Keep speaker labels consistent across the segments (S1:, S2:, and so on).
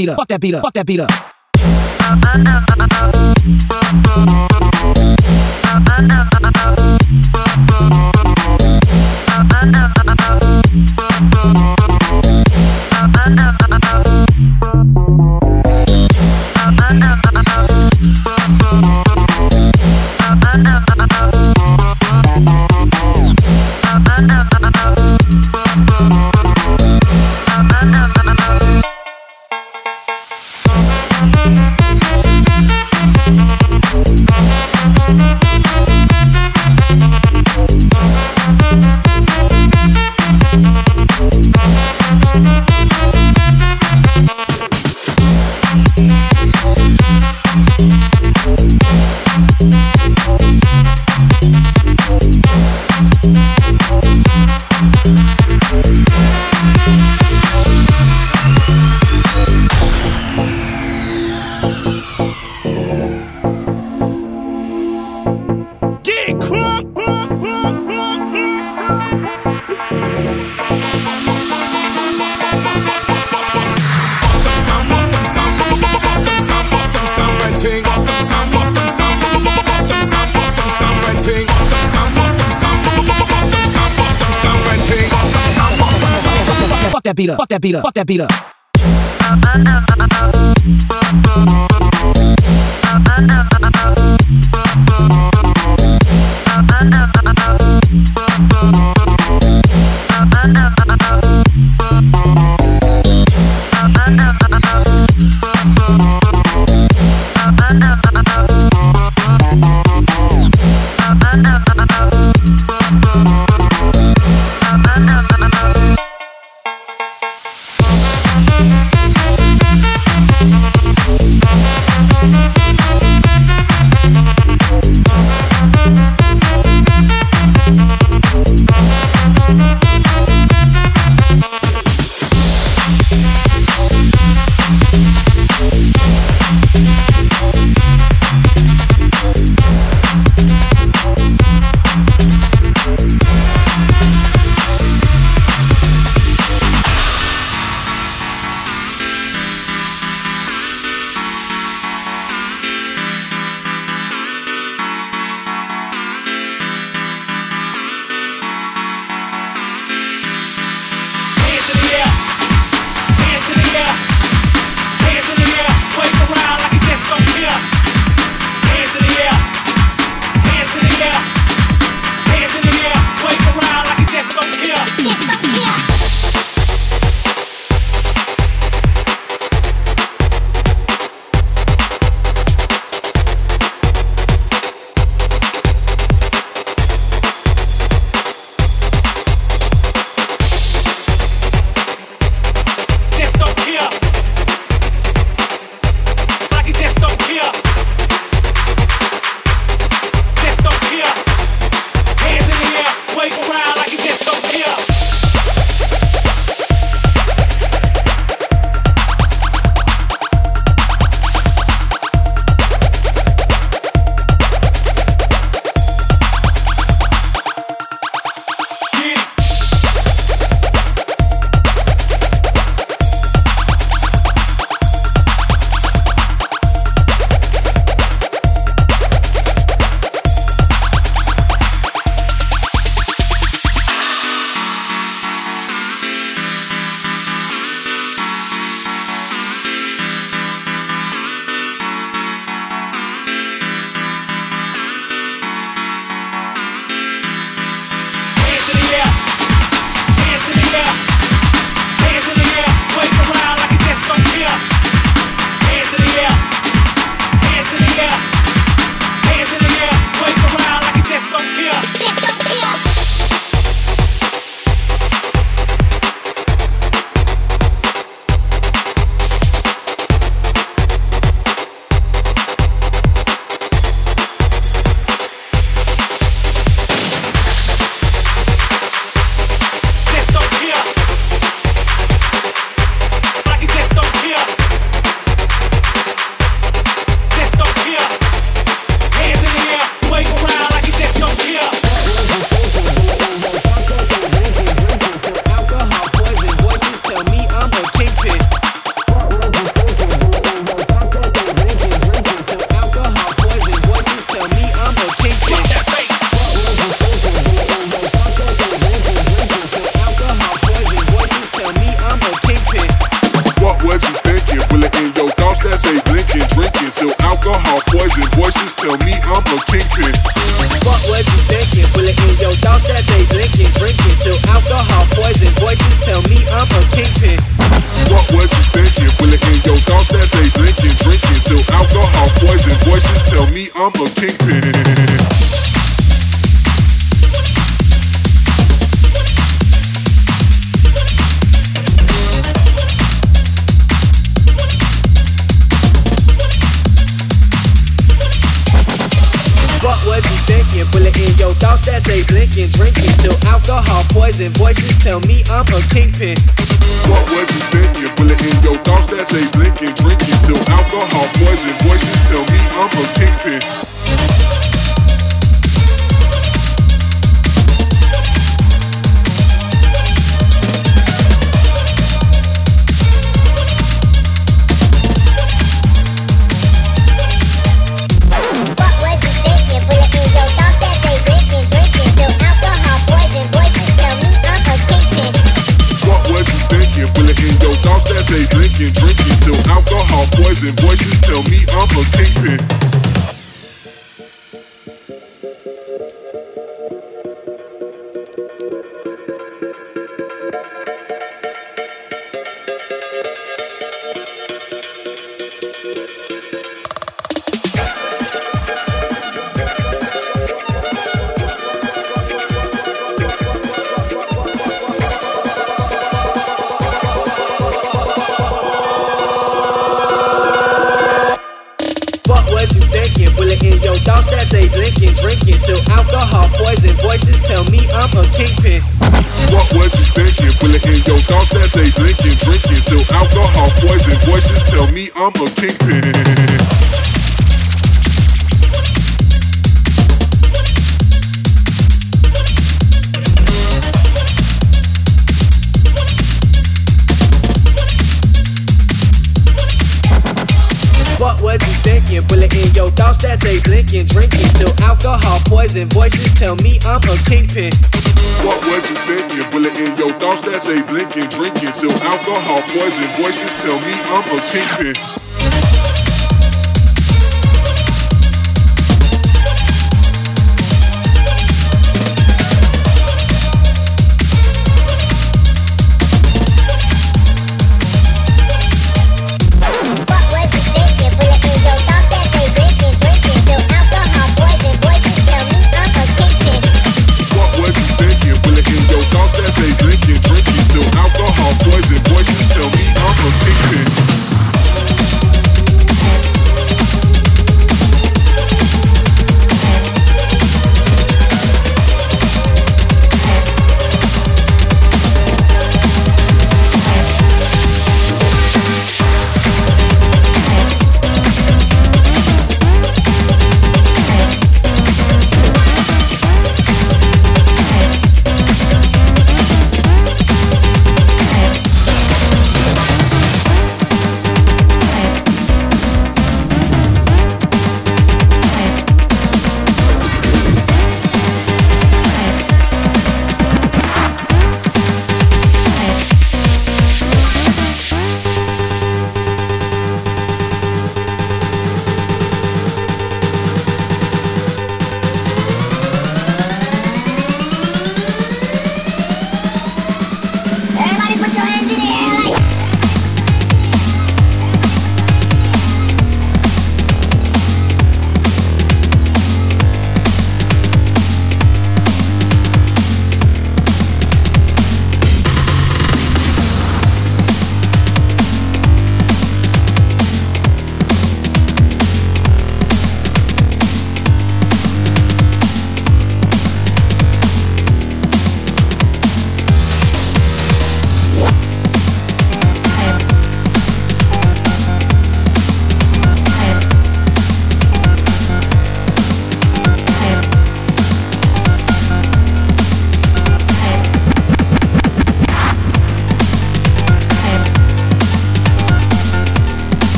S1: beat up, fuck that beat up, fuck that beat up. That beat up, fuck that beat up,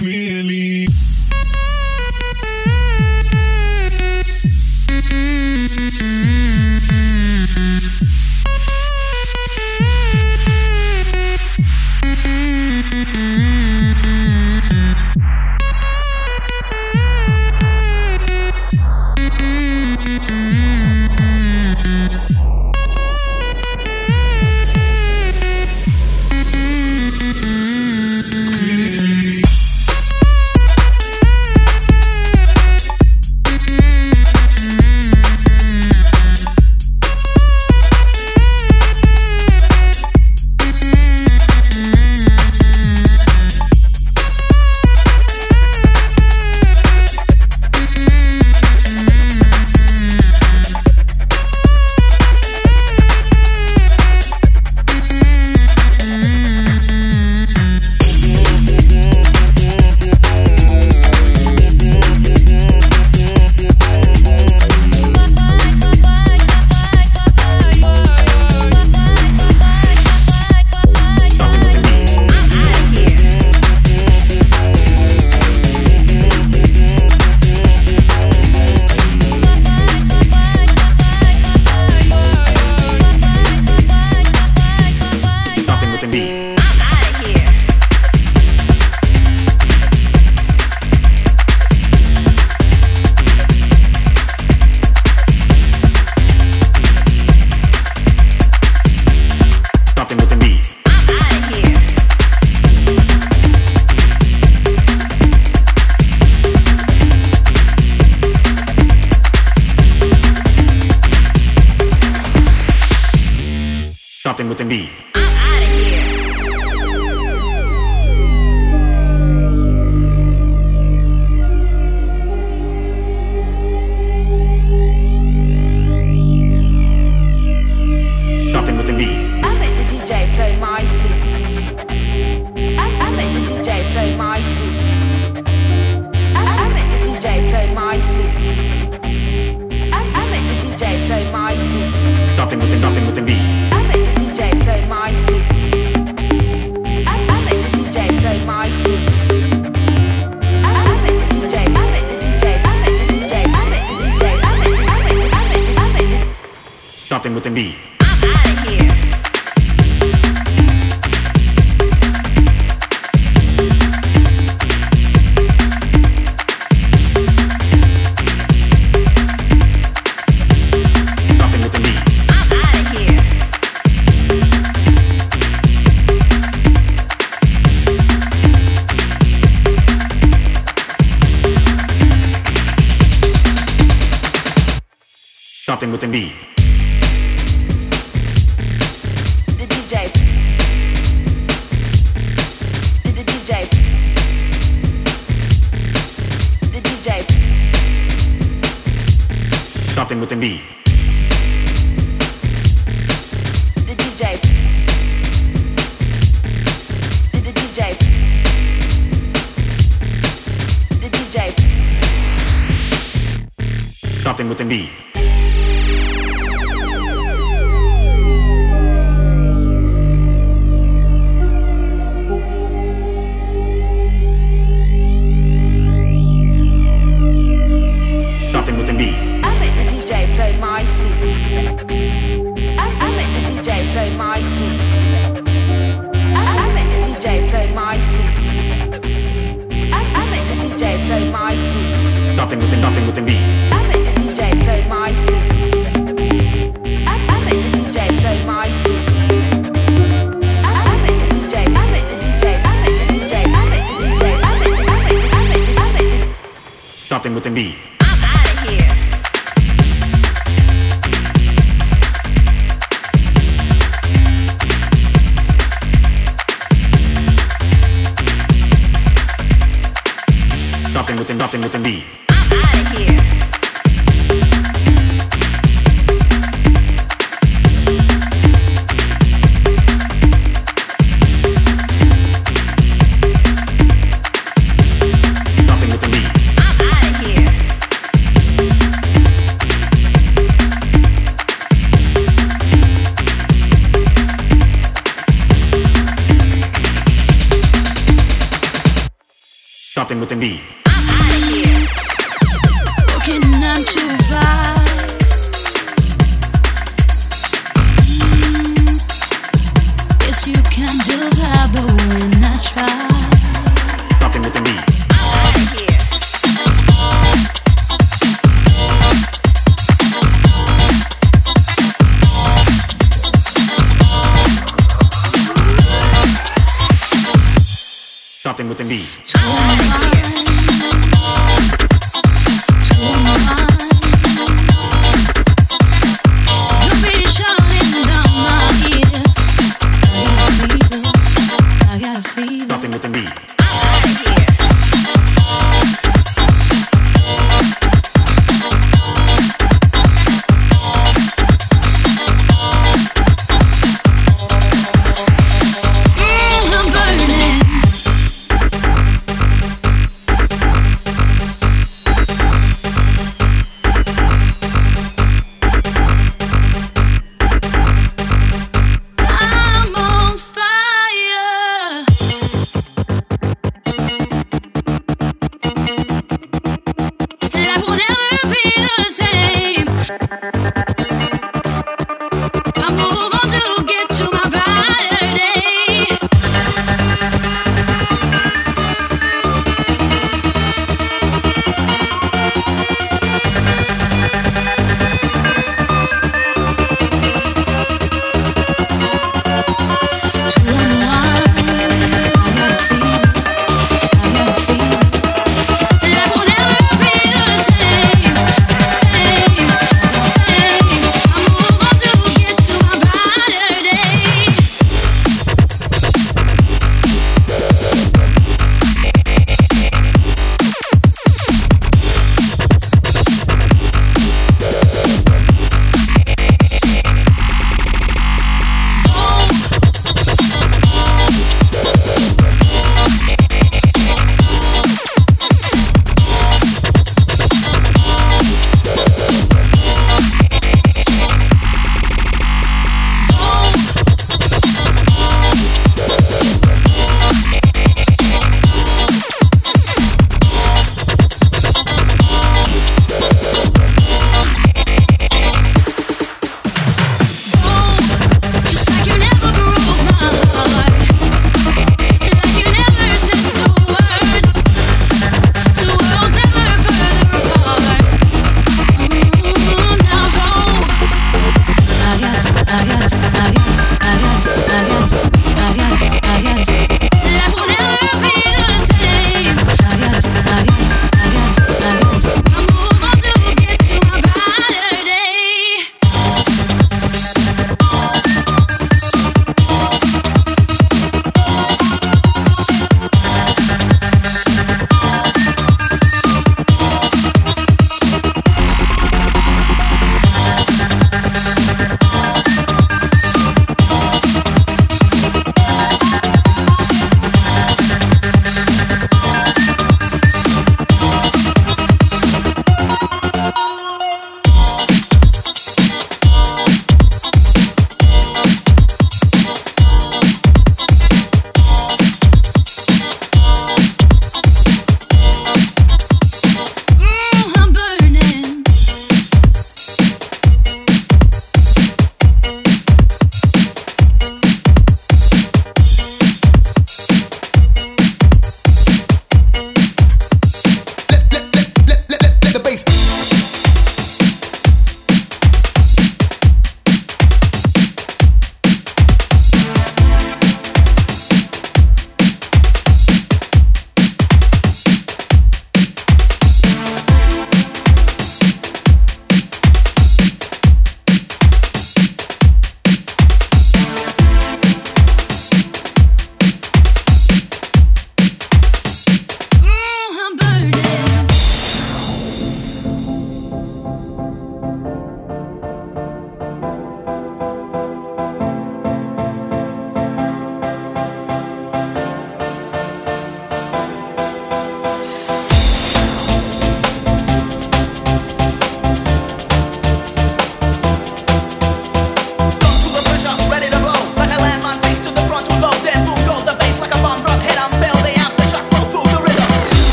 S2: clearly
S3: something
S2: with the beat.
S4: The DJ. The, DJ. The DJ. Something with the beat. The DJ. The, DJ. The
S5: DJ. Something with the beat. within the beat. the Something within me.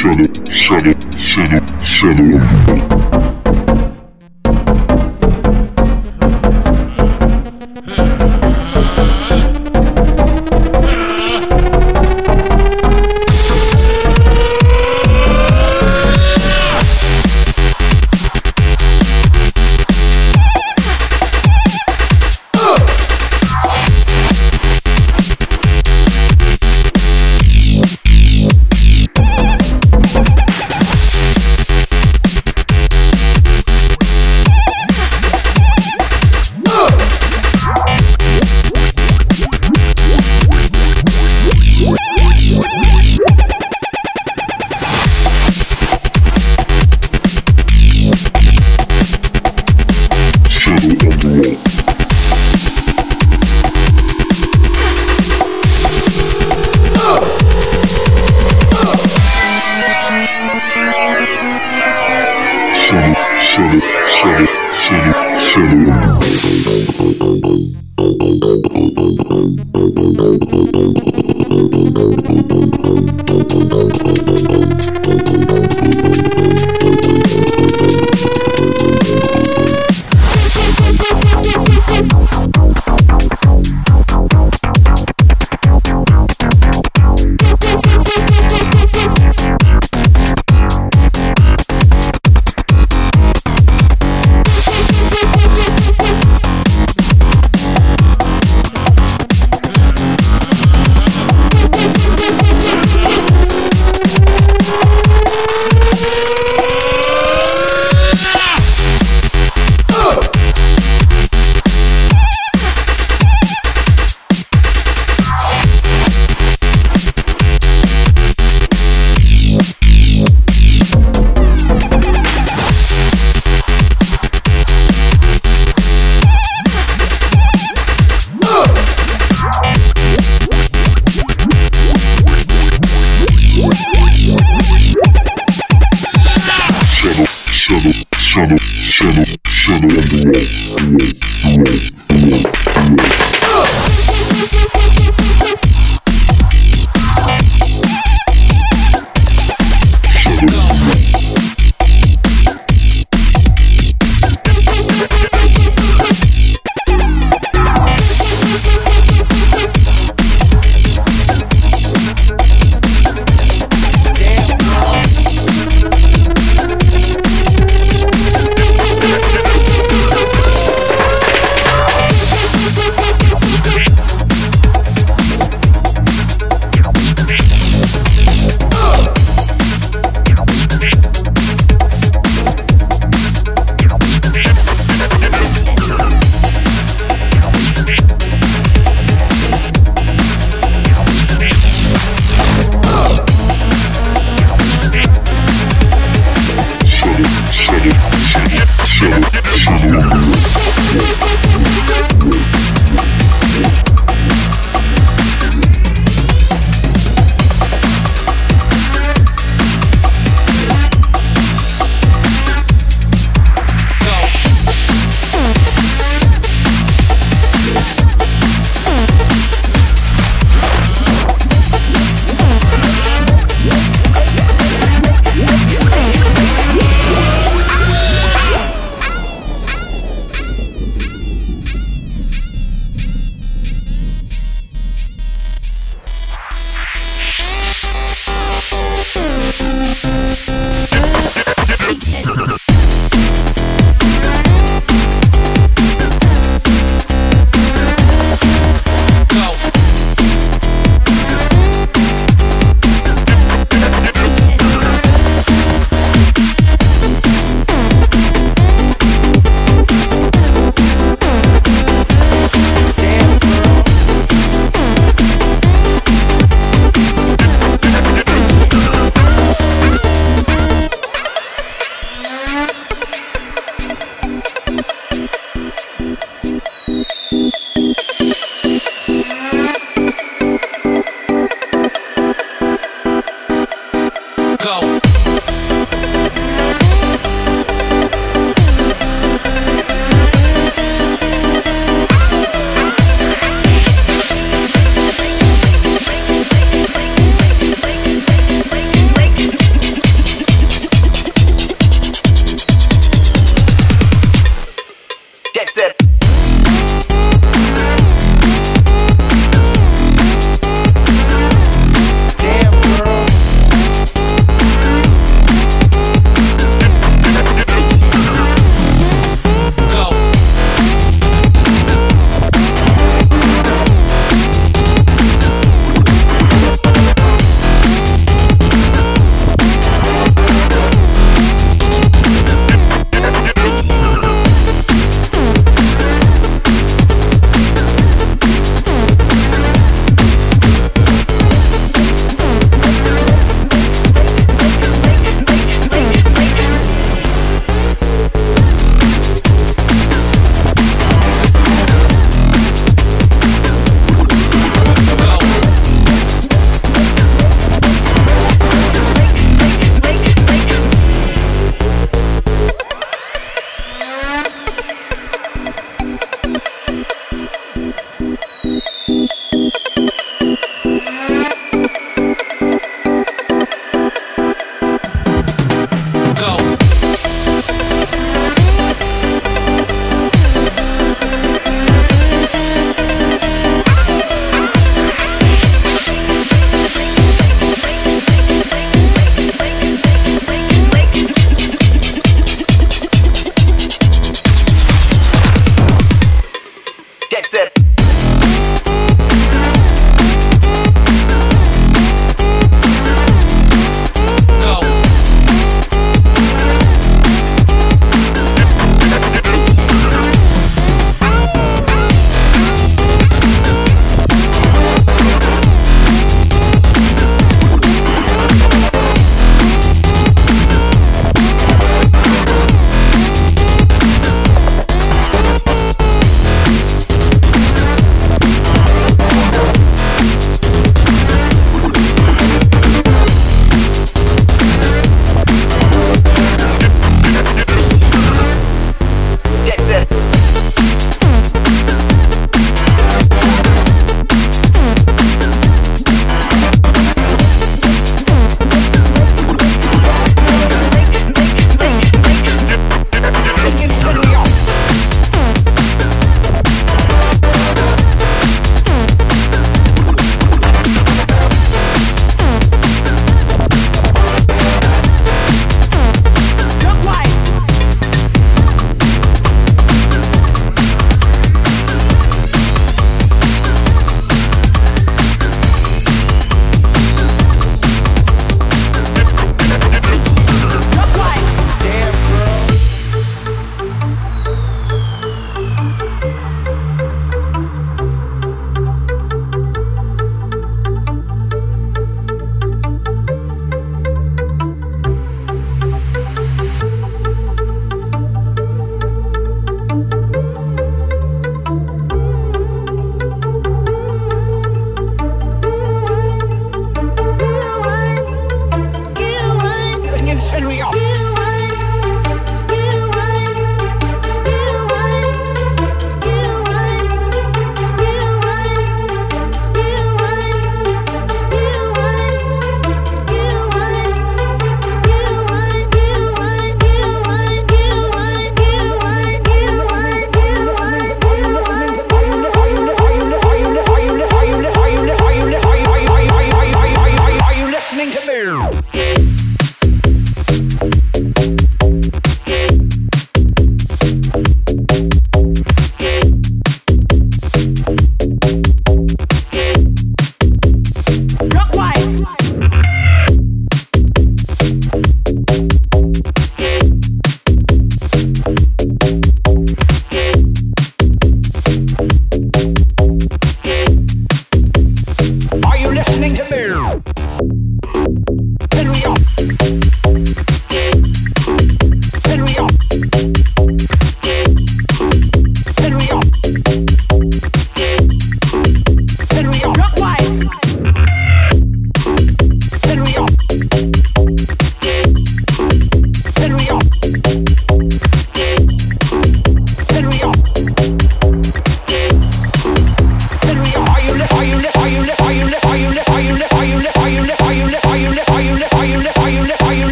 S5: Shadow, shadow, shadow, shadow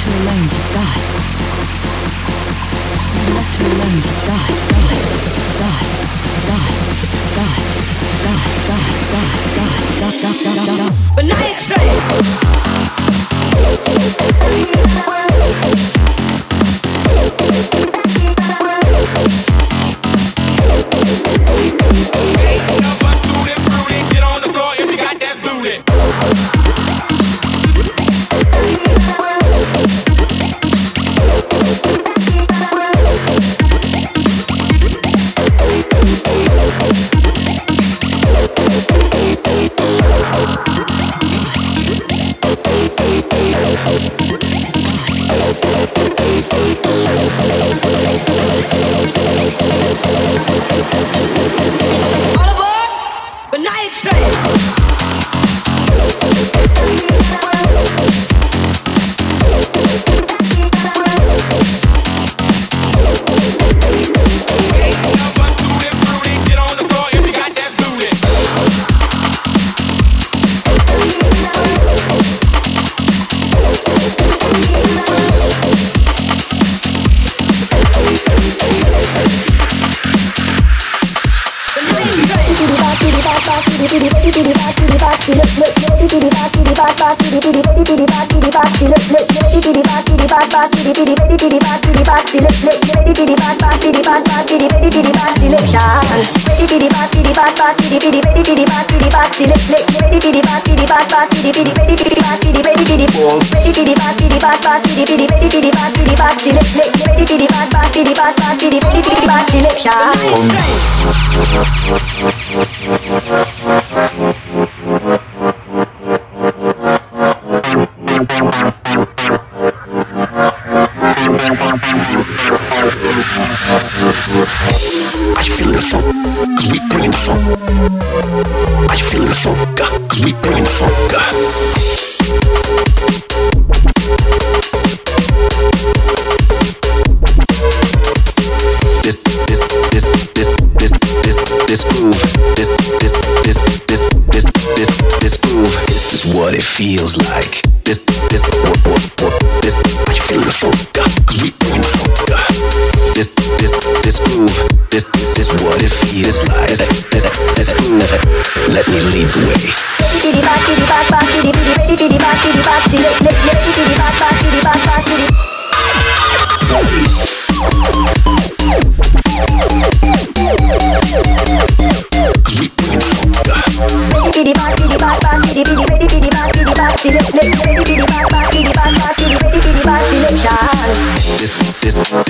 S5: left her alone to die. You left her alone to die, die, die, die, die, die, die, die, die, die, die, die, die, die, die.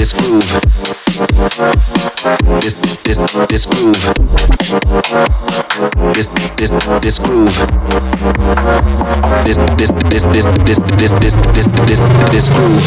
S5: this groove. This this this groove. This this this groove. This this this this this this this this this this groove.